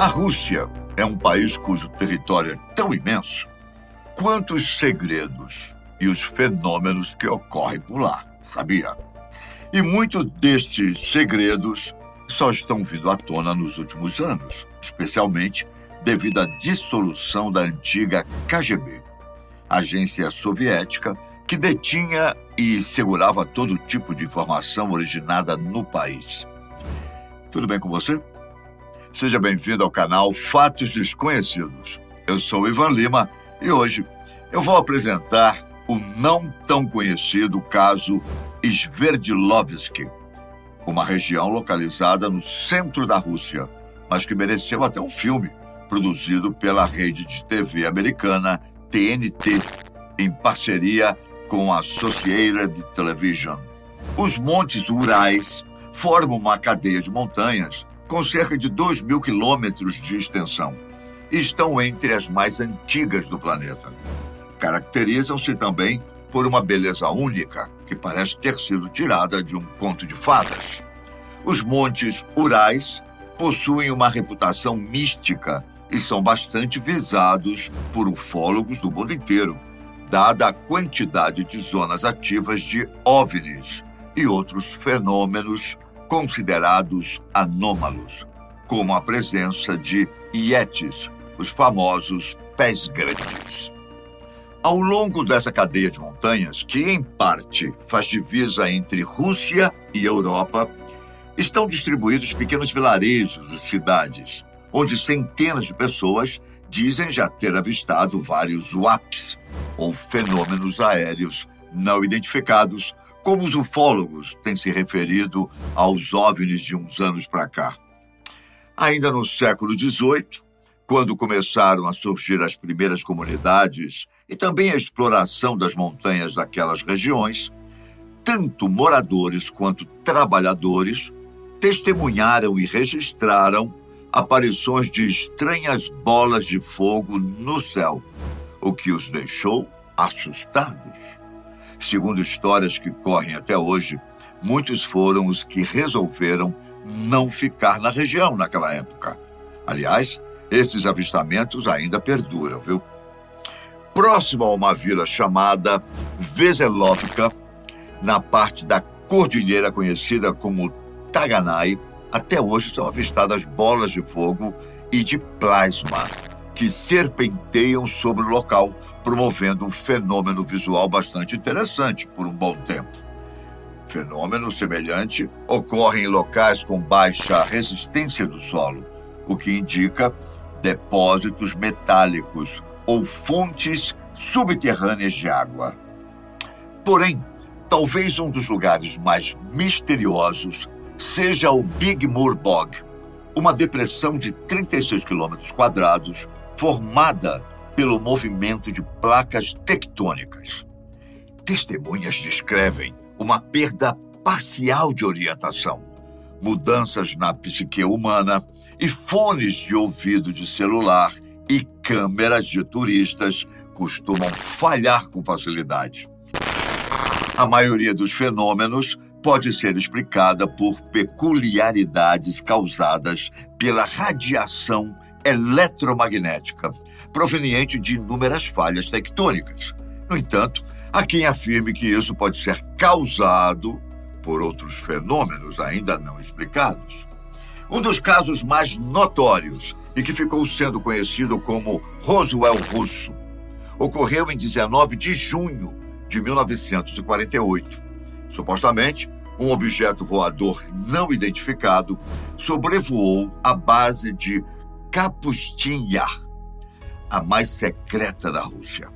A Rússia é um país cujo território é tão imenso quanto os segredos e os fenômenos que ocorrem por lá, sabia? E muitos destes segredos só estão vindo à tona nos últimos anos, especialmente devido à dissolução da antiga KGB, agência soviética que detinha e segurava todo tipo de informação originada no país. Tudo bem com você? Seja bem-vindo ao canal Fatos Desconhecidos. Eu sou Ivan Lima e hoje eu vou apresentar o não tão conhecido caso Sverdlovsk, uma região localizada no centro da Rússia, mas que mereceu até um filme produzido pela rede de TV americana TNT, em parceria com a Associated Television. Os Montes Urais formam uma cadeia de montanhas com cerca de 2 mil quilômetros de extensão estão entre as mais antigas do planeta. Caracterizam-se também por uma beleza única que parece ter sido tirada de um conto de fadas. Os Montes Urais possuem uma reputação mística e são bastante visados por ufólogos do mundo inteiro, dada a quantidade de zonas ativas de OVNIs e outros fenômenos considerados anômalos, como a presença de Yetis, os famosos pés grandes. Ao longo dessa cadeia de montanhas, que em parte faz divisa entre Rússia e Europa, estão distribuídos pequenos vilarejos e cidades, onde centenas de pessoas dizem já ter avistado vários WAPs, ou fenômenos aéreos não identificados, como os ufólogos têm se referido aos OVNIs de uns anos para cá. Ainda no século XVIII, quando começaram a surgir as primeiras comunidades e também a exploração das montanhas daquelas regiões, tanto moradores quanto trabalhadores testemunharam e registraram aparições de estranhas bolas de fogo no céu, o que os deixou assustados. Segundo histórias que correm até hoje, muitos foram os que resolveram não ficar na região naquela época. Aliás, esses avistamentos ainda perduram, viu? Próximo a uma vila chamada Veselovka, na parte da cordilheira conhecida como Taganai, até hoje são avistadas bolas de fogo e de plasma que serpenteiam sobre o local, promovendo um fenômeno visual bastante interessante por um bom tempo. Fenômeno semelhante ocorre em locais com baixa resistência do solo, o que indica depósitos metálicos ou fontes subterrâneas de água. Porém, talvez um dos lugares mais misteriosos seja o Big Moor Bog, uma depressão de 36 quilômetros quadrados formada pelo movimento de placas tectônicas. Testemunhas descrevem uma perda parcial de orientação, mudanças na psique humana e fones de ouvido de celular e câmeras de turistas costumam falhar com facilidade. A maioria dos fenômenos pode ser explicada por peculiaridades causadas pela radiação eletromagnética, proveniente de inúmeras falhas tectônicas. No entanto, há quem afirme que isso pode ser causado por outros fenômenos ainda não explicados. Um dos casos mais notórios e que ficou sendo conhecido como Roswell Russo ocorreu em 19 de junho de 1948. Supostamente, um objeto voador não identificado sobrevoou a base de Kapustin Yar, a mais secreta da Rússia.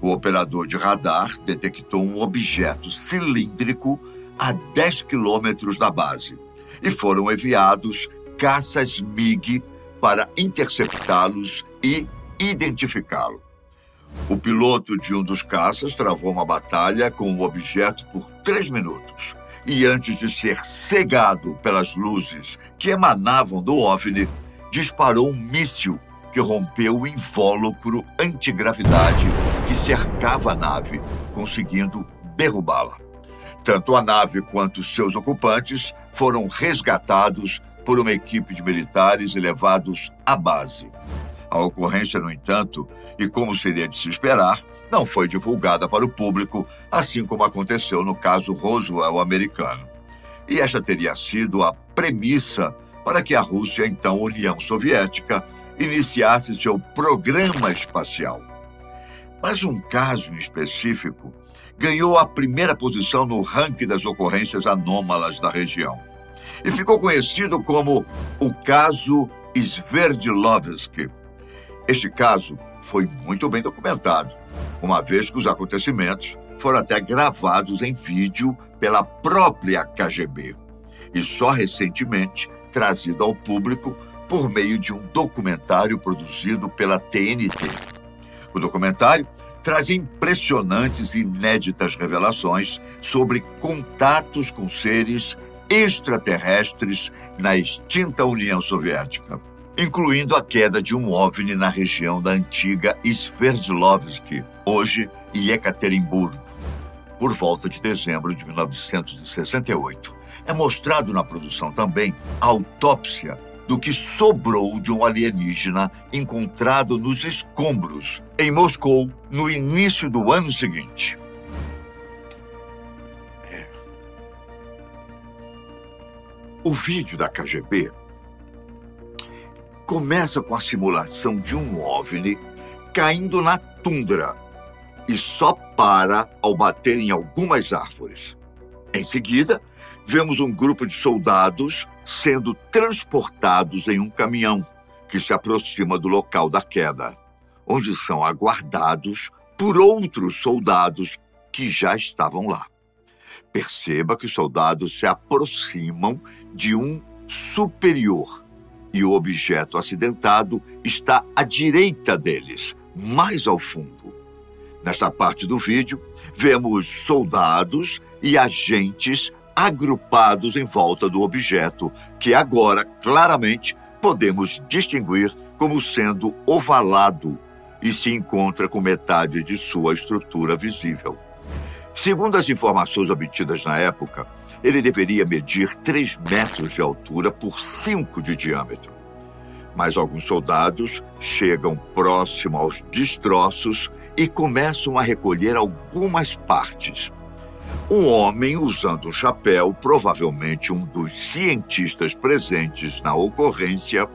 O operador de radar detectou um objeto cilíndrico a 10 quilômetros da base e foram enviados caças MiG para interceptá-los e identificá-lo. O piloto de um dos caças travou uma batalha com o objeto por três minutos e, antes de ser cegado pelas luzes que emanavam do OVNI, disparou um míssil que rompeu o invólucro antigravidade que cercava a nave, conseguindo derrubá-la. Tanto a nave quanto seus ocupantes foram resgatados por uma equipe de militares e levados à base. A ocorrência, no entanto, e como seria de se esperar, não foi divulgada para o público, assim como aconteceu no caso Roswell americano. E esta teria sido a premissa para que a Rússia, então União Soviética, iniciasse seu programa espacial. Mas um caso em específico ganhou a primeira posição no ranking das ocorrências anômalas da região e ficou conhecido como o caso Sverdlovsky. Este caso foi muito bem documentado, uma vez que os acontecimentos foram até gravados em vídeo pela própria KGB e só recentemente trazido ao público por meio de um documentário produzido pela TNT. O documentário traz impressionantes e inéditas revelações sobre contatos com seres extraterrestres na extinta União Soviética, incluindo a queda de um OVNI na região da antiga Sverdlovsk, hoje Yekaterinburgo, por volta de dezembro de 1968. É mostrado na produção também a autópsia do que sobrou de um alienígena encontrado nos escombros em Moscou no início do ano seguinte. É. O vídeo da KGB começa com a simulação de um OVNI caindo na tundra e só para ao bater em algumas árvores. Em seguida, vemos um grupo de soldados sendo transportados em um caminhão que se aproxima do local da queda, onde são aguardados por outros soldados que já estavam lá. Perceba que os soldados se aproximam de um superior e o objeto acidentado está à direita deles, mais ao fundo. Nesta parte do vídeo, vemos soldados e agentes agrupados em volta do objeto, que agora claramente podemos distinguir como sendo ovalado e se encontra com metade de sua estrutura visível. Segundo as informações obtidas na época, ele deveria medir 3 metros de altura por 5 de diâmetro. Mas alguns soldados chegam próximo aos destroços e começam a recolher algumas partes. Um homem usando um chapéu, provavelmente um dos cientistas presentes na ocorrência,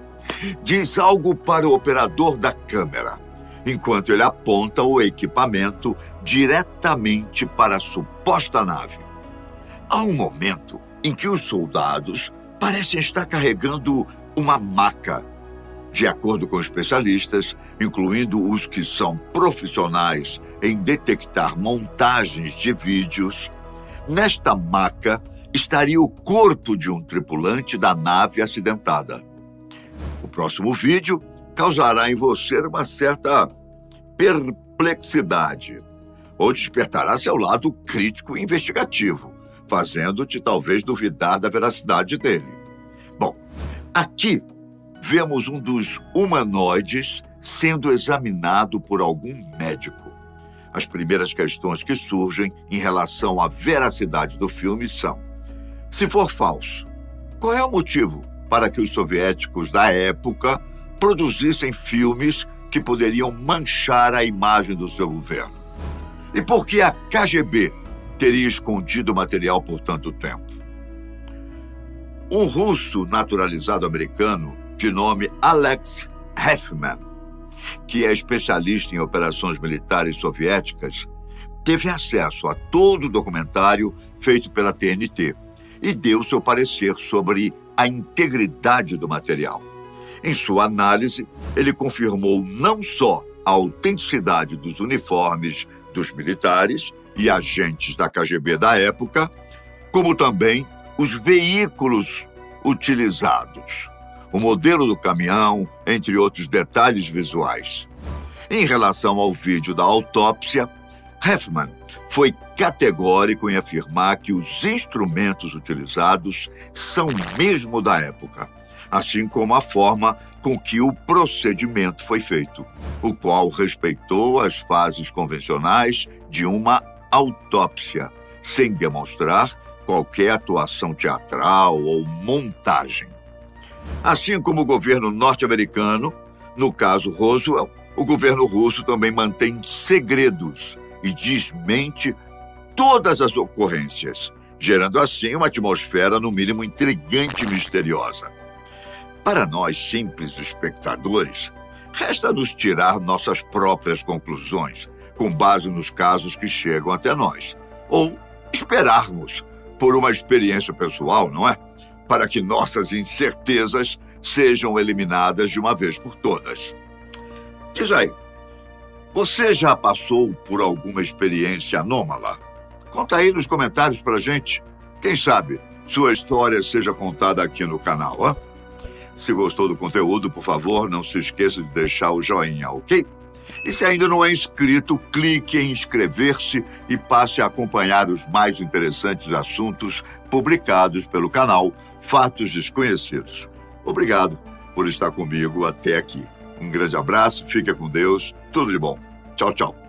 diz algo para o operador da câmera, enquanto ele aponta o equipamento diretamente para a suposta nave. Há um momento em que os soldados parecem estar carregando uma maca. De acordo com especialistas, incluindo os que são profissionais em detectar montagens de vídeos, Nesta maca estaria o corpo de um tripulante da nave acidentada. O próximo vídeo causará em você uma certa perplexidade, ou despertará seu lado crítico e investigativo, fazendo-te talvez duvidar da veracidade dele. Bom, aqui vemos um dos humanoides sendo examinado por algum médico. As primeiras questões que surgem em relação à veracidade do filme são: se for falso, qual é o motivo para que os soviéticos da época produzissem filmes que poderiam manchar a imagem do seu governo? E por que a KGB teria escondido o material por tanto tempo? Um russo naturalizado americano de nome Alex Heffman que é especialista em operações militares soviéticas, teve acesso a todo o documentário feito pela TNT e deu seu parecer sobre a integridade do material. Em sua análise, ele confirmou não só a autenticidade dos uniformes dos militares e agentes da KGB da época, como também os veículos utilizados o modelo do caminhão, entre outros detalhes visuais. Em relação ao vídeo da autópsia, Heffman foi categórico em afirmar que os instrumentos utilizados são mesmo da época, assim como a forma com que o procedimento foi feito, o qual respeitou as fases convencionais de uma autópsia, sem demonstrar qualquer atuação teatral ou montagem. Assim como o governo norte-americano, no caso Roosevelt, o governo russo também mantém segredos e desmente todas as ocorrências, gerando assim uma atmosfera, no mínimo, intrigante e misteriosa. Para nós, simples espectadores, resta-nos tirar nossas próprias conclusões, com base nos casos que chegam até nós, ou esperarmos por uma experiência pessoal, não é? Para que nossas incertezas sejam eliminadas de uma vez por todas. Diz aí, você já passou por alguma experiência anômala? Conta aí nos comentários pra gente. Quem sabe sua história seja contada aqui no canal, ó. Se gostou do conteúdo, por favor, não se esqueça de deixar o joinha, ok? E se ainda não é inscrito, clique em inscrever-se e passe a acompanhar os mais interessantes assuntos publicados pelo canal Fatos Desconhecidos. Obrigado por estar comigo até aqui. Um grande abraço, fique com Deus, tudo de bom. Tchau, tchau.